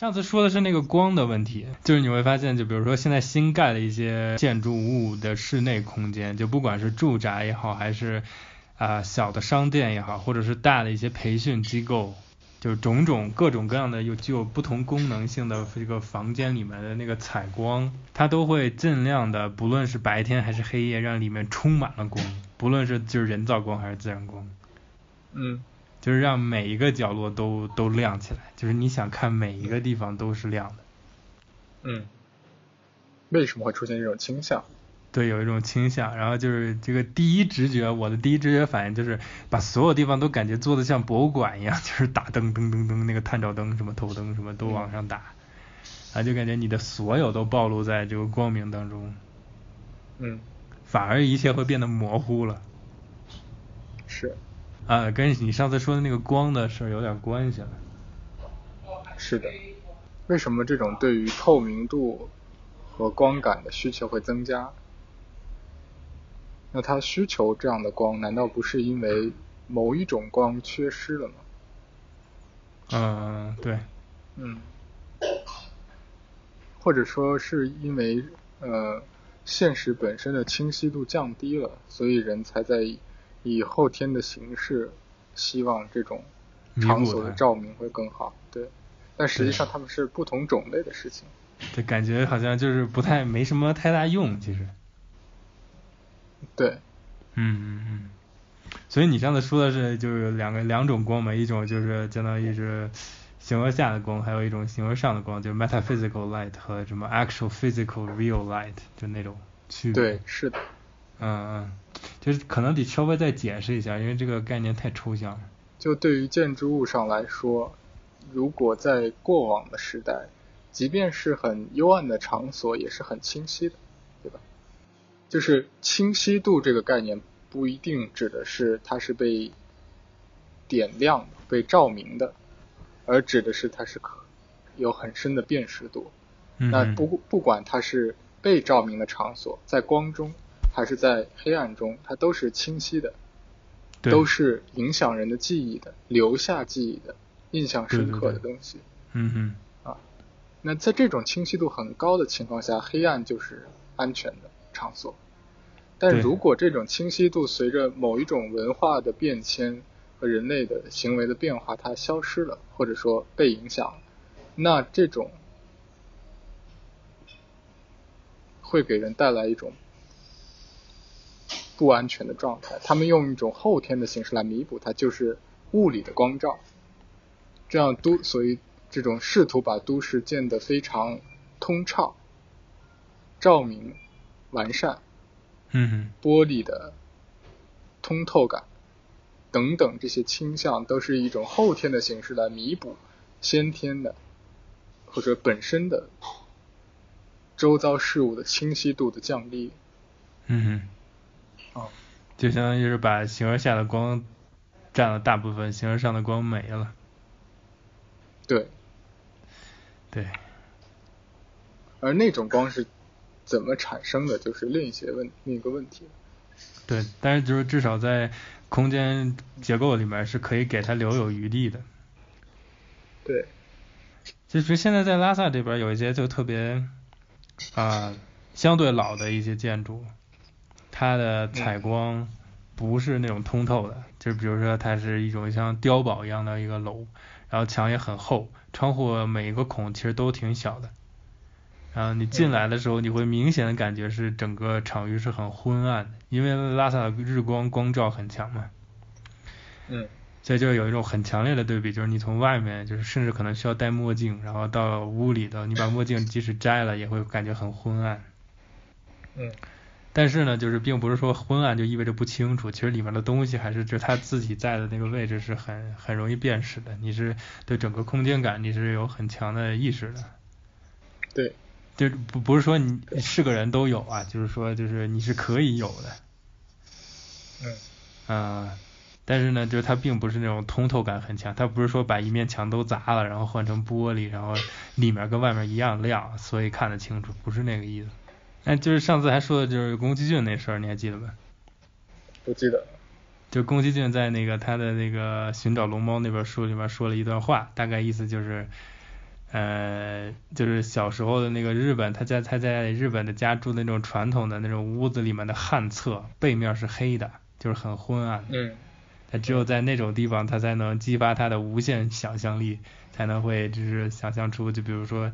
上次说的是那个光的问题，就是你会发现，就比如说现在新盖的一些建筑物的室内空间，就不管是住宅也好，还是啊、小的商店也好，或者是大的一些培训机构，就是种种各种各样的有具有不同功能性的这个房间里面的那个采光，它都会尽量的，不论是白天还是黑夜，让里面充满了光，不论是就是人造光还是自然光。嗯就是让每一个角落都都亮起来，就是你想看每一个地方都是亮的。嗯，为什么会出现这种倾向？对，有一种倾向，然后就是这个第一直觉，我的第一直觉反应就是把所有地方都感觉做的像博物馆一样，就是打灯灯灯灯，那个探照灯什么头灯什么都往上打，啊，就感觉你的所有都暴露在这个光明当中，嗯，反而一切会变得模糊了。是啊，跟你上次说的那个光的事儿有点关系了。是的。为什么这种对于透明度和光感的需求会增加？那它需求这样的光，难道不是因为某一种光缺失了吗？嗯，对，嗯，或者说是因为呃现实本身的清晰度降低了，所以人才在以以后天的形式希望这种场所的照明会更好。对，但实际上它们是不同种类的事情。这感觉好像就是不太没什么太大用，其实。对，嗯嗯嗯。所以你上次说的是就是两个两种光嘛，一种就是相当于是形而下的光，还有一种形而上的光，就是 metaphysical light 和什么 actual physical real light 就那种区别。对，是的，嗯嗯，就是可能得稍微再解释一下，因为这个概念太抽象了。就对于建筑物上来说，如果在过往的时代，即便是很幽暗的场所，也是很清晰的，对吧？就是清晰度这个概念，不一定指的是它是被点亮的、被照明的，而指的是它是可有很深的辨识度。那不不管它是被照明的场所，在光中还是在黑暗中，它都是清晰的，都是影响人的记忆的，留下记忆的，印象深刻的东西。嗯嗯啊那在这种清晰度很高的情况下，黑暗就是安全的场所。但如果这种清晰度随着某一种文化的变迁和人类的行为的变化，它消失了，或者说被影响了，那这种会给人带来一种不安全的状态。他们用一种后天的形式来弥补它，就是物理的光照。这样都所以这种试图把都市建得非常通畅、照明、完善、嗯嗯玻璃的通透感等等这些倾向，都是一种后天的形式来弥补先天的或者本身的周遭事物的清晰度的降低。嗯嗯，哦，就相当于是把形而下的光占了大部分，形而上的光没了。对，对，而那种光是怎么产生的，就是另一些问另一个问题。对，但是就是至少在空间结构里面是可以给它留有余地的。对，就是现在在拉萨这边有一些就特别啊、相对老的一些建筑，它的采光不是那种通透的，就比如说它是一种像碉堡一样的一个楼，然后墙也很厚，窗户每一个孔其实都挺小的。然后你进来的时候，你会明显的感觉是整个场域是很昏暗的，因为拉萨的日光光照很强嘛。嗯，所以就有一种很强烈的对比，就是你从外面，就是甚至可能需要戴墨镜，然后到屋里头，你把墨镜即使摘了，也会感觉很昏暗。嗯，但是呢，就是并不是说昏暗就意味着不清楚，其实里面的东西还是就是它自己在的那个位置是很很容易辨识的，你是对整个空间感你是有很强的意识的。对，就不不是说你是个人都有啊，就是说就是你是可以有的。嗯，啊、但是呢，就是它并不是那种通透感很强，它不是说把一面墙都砸了，然后换成玻璃，然后里面跟外面一样亮，所以看得清楚，不是那个意思。哎，就是上次还说的就是宫崎骏那事儿，你还记得吗？不记得。就宫崎骏在那个他的那个《寻找龙猫》那本书里面说了一段话，大概意思就是，呃，就是小时候的那个日本，他在他在日本的家住那种传统的那种屋子里面的旱厕，背面是黑的，就是很昏暗。嗯。他只有在那种地方，他才能激发他的无限想象力，才能会就是想象出，就比如说，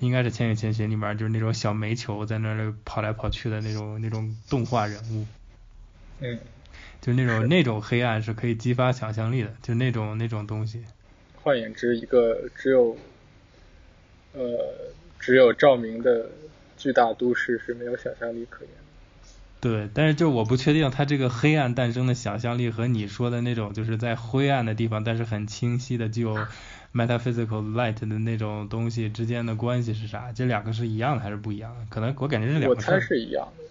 应该是《千与千寻》里面就是那种小煤球在那里跑来跑去的那种 那种动画人物。嗯。就那种那种黑暗是可以激发想象力的，就那种那种东西。换言之，一个只有呃只有照明的巨大都市是没有想象力可言的。对，但是就我不确定他这个黑暗诞生的想象力和你说的那种就是在灰暗的地方，但是很清晰的具有 metaphysical light 的那种东西之间的关系是啥？这两个是一样的还是不一样的？可能我感觉这两个。我猜是一样的。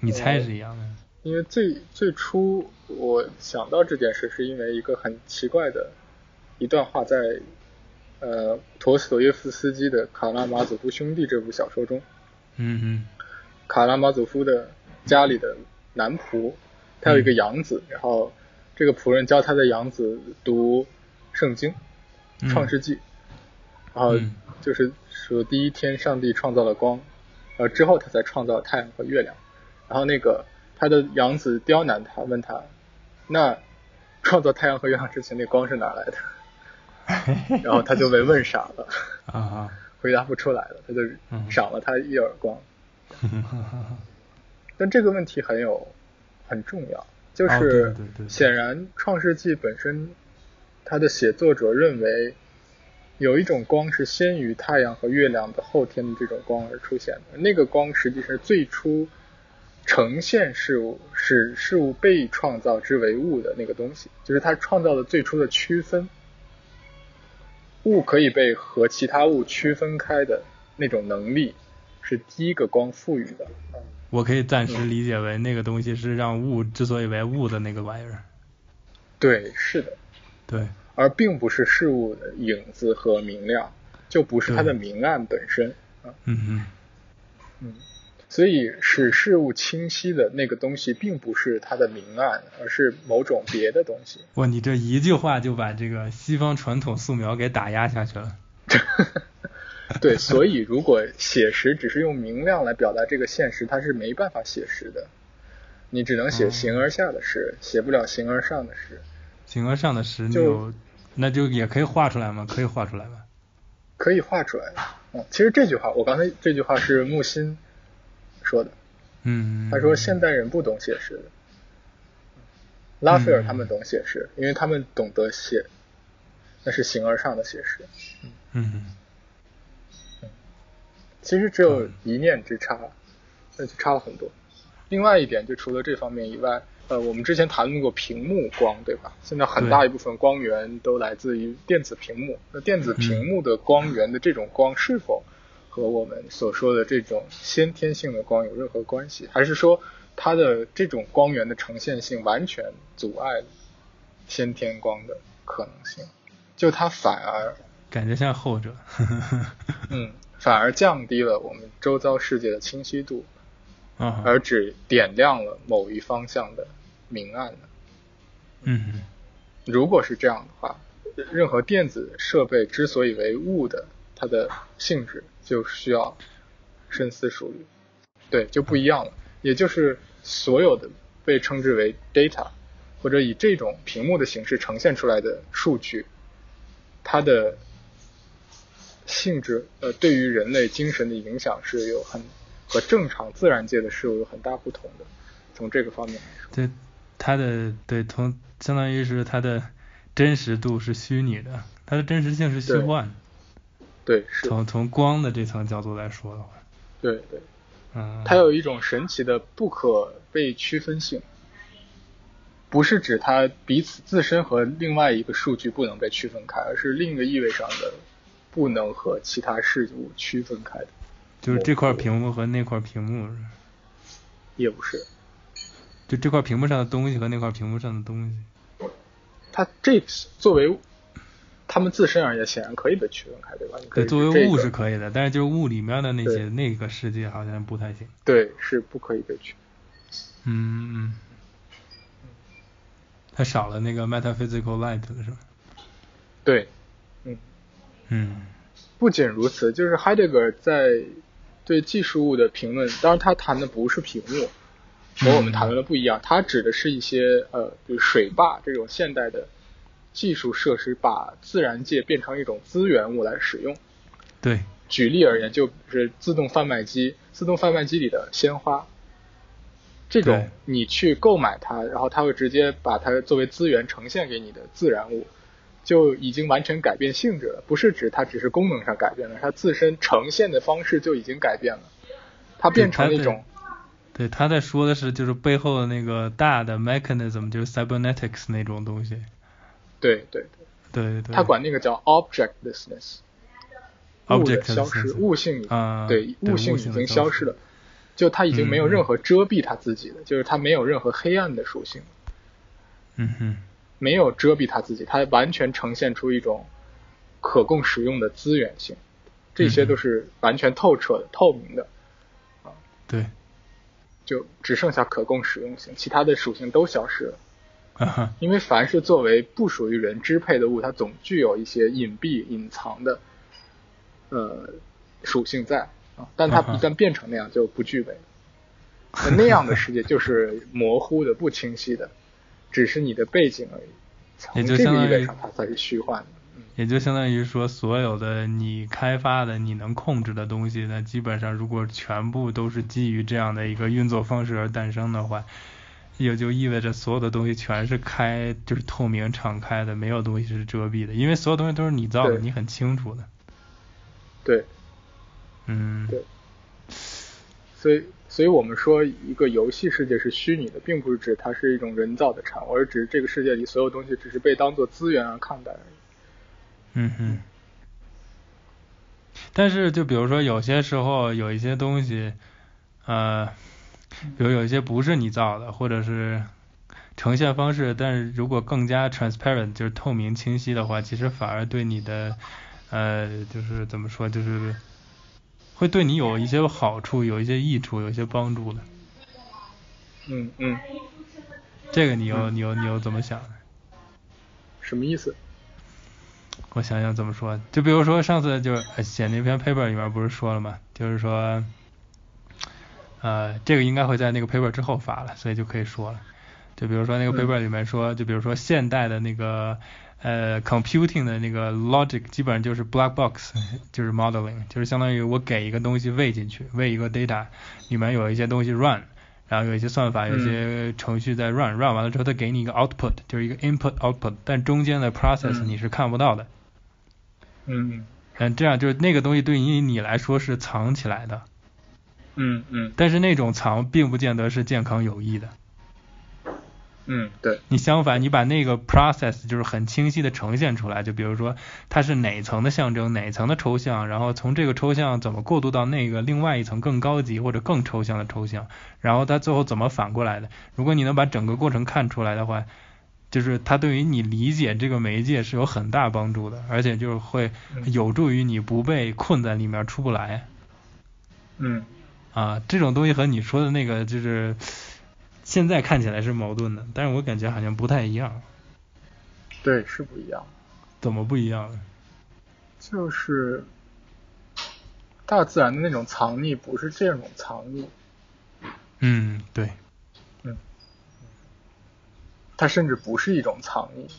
你猜是一样的？因为最最初我想到这件事，是因为一个很奇怪的一段话，在呃陀思妥耶夫斯基的《卡拉马佐夫兄弟》这部小说中。嗯嗯。卡拉马佐夫的。家里的男仆，他有一个养子，然后这个仆人教他的养子读圣经《创世纪》，然后就是说第一天上帝创造了光，然后之后他才创造太阳和月亮，然后那个他的养子刁难他，问他，那创造太阳和月亮之前那光是哪来的？然后他就被问傻了，啊，回答不出来了，他就赏了他一耳光。但这个问题很有很重要，就是显然《创世纪》本身，它的写作者认为有一种光是先于太阳和月亮的后天的这种光而出现的，那个光实际上最初呈现事物、使事物被创造之为物的那个东西，就是它创造的最初的区分，物可以被和其他物区分开的那种能力，是第一个光赋予的。我可以暂时理解为那个东西是让物之所以为物的那个玩意儿。对，是的。对。而并不是事物的影子和明亮，就不是它的明暗本身。嗯嗯。嗯。所以使事物清晰的那个东西，并不是它的明暗，而是某种别的东西。哇，你这一句话就把这个西方传统素描给打压下去了。对，所以如果写实只是用明亮来表达这个现实，它是没办法写实的。你只能写形而下的实，写不了形而上的诗。形而上的诗，就那就也可以画出来吗？可以画出来吗？可以画出来。嗯，其实这句话，我刚才这句话是木心说的。嗯。他说现代人不懂写实的，拉斐尔他们懂写实，因为他们懂得写，那是形而上的写实。嗯。其实只有一念之差，那就差了很多。另外一点，就除了这方面以外，呃，我们之前谈论过屏幕光，对吧？现在很大一部分光源都来自于电子屏幕。那电子屏幕的光源的这种光，是否和我们所说的这种先天性的光有任何关系？还是说它的这种光源的呈现性完全阻碍先天光的可能性？就它反而感觉像后者。嗯。反而降低了我们周遭世界的清晰度，啊而只点亮了某一方向的明暗呢？嗯，如果是这样的话，任何电子设备之所以为物的，它的性质就需要深思熟虑，对，就不一样了。也就是所有的被称之为 data，或者以这种屏幕的形式呈现出来的数据，它的。性质呃，对于人类精神的影响是有很和正常自然界的事物有很大不同的。从这个方面来说，对它的对从相当于是它的真实度是虚拟的，它的真实性是虚幻。对，是。从从光的这层角度来说的话。对对。嗯。它有一种神奇的不可被区分性，不是指它彼此自身和另外一个数据不能被区分开，而是另一个意味上的。不能和其他事物区分开的，就是这块屏幕和那块屏幕，也不是，就这块屏幕上的东西和那块屏幕上的东西，它这作为它们自身而言，显然可以被区分开，对吧？对，作为物是可以的，但是就是物里面的那些那个世界好像不太行。对，是不可以被区。嗯嗯，它少了那个 metaphysical light 了，是吧？对。嗯，不仅如此，就是海德格尔在对技术物的评论，当然他谈的不是屏幕，和我们谈论的不一样，他指的是一些呃，比如水坝这种现代的技术设施，把自然界变成一种资源物来使用。对，举例而言，就是自动贩卖机，自动贩卖机里的鲜花，这种你去购买它，然后它会直接把它作为资源呈现给你的自然物，就已经完全改变性质了。不是指它只是功能上改变了，它自身呈现的方式就已经改变了，它变成了一种对，他在说的是就是背后的那个大的 mechanism，就是 cybernetics 那种东西。对对对，对对对。他管那个叫 objectlessness，物的 Objectlessness 消失，物性啊对对物性已经消失消失。了，就它已经没有嗯。任何遮蔽它自己的，就是它没有任何黑暗的属性，嗯哼，没有遮蔽他自己，他完全呈现出一种可供使用的资源性，这些嗯。都是完全透彻的、透明的，啊对，就只剩下可供使用性，其他的属性都消失了。因为凡是作为不属于人支配的物，它总具有一些隐蔽、隐藏的呃属性在。啊，但它一旦变成那样就不具备那样的世界就是模糊的、不清晰的，只是你的背景而已。也就相当于它才是虚幻的。嗯，也就相当于说，所有的你开发的、你能控制的东西，那基本上如果全部都是基于这样的一个运作方式而诞生的话，也就意味着所有的东西全是开，就是透明敞开的，没有东西是遮蔽的，因为所有东西都是你造的，你很清楚的。对，嗯，对所以，所以我们说一个游戏世界是虚拟的，并不是指它是一种人造的产物，而是指这个世界里所有东西只是被当做资源而看待。嗯哼。但是就比如说有些时候有一些东西，呃，比如有一些不是你造的，或者是呈现方式，但是如果更加 transparent 就是透明清晰的话，其实反而对你的呃就是怎么说，就是会对你有一些好处，有一些益处，有一些帮助的。嗯嗯，这个你有你有你有怎么想的？什么意思？我想想怎么说，就比如说上次就是呃写那篇 paper 里面不是说了嘛，就是说，呃，这个应该会在那个 paper 之后发了，所以就可以说了。就比如说那个嗯 paper 里面说，就比如说现代的那个呃 computing 的那个 logic 基本上就是 black box，就是 modeling，就是相当于我给一个东西喂进去，喂一个 data，里面有一些东西 run，然后有一些算法，有一些程序在 run，run 完了之后它给你一个 output，就是一个 input output，但中间的 process 嗯。你是看不到的。嗯。嗯，这样就是那个东西对于你来说是藏起来的，嗯嗯。但是那种藏并不见得是健康有益的。嗯，对，你相反，你把那个 process 就是很清晰的呈现出来，就比如说它是哪层的象征，哪层的抽象，然后从这个抽象怎么过渡到那个另外一层更高级或者更抽象的抽象，然后它最后怎么反过来的。如果你能把整个过程看出来的话，就是它对于你理解这个媒介是有很大帮助的，而且就是会有助于你不被困在里面出不来。嗯啊，这种东西和你说的那个就是现在看起来是矛盾的，但是我感觉好像不太一样。对，是不一样。怎么不一样呢？就是大自然的那种藏匿，不是这种藏匿，嗯，对，嗯它甚至不是一种藏匿，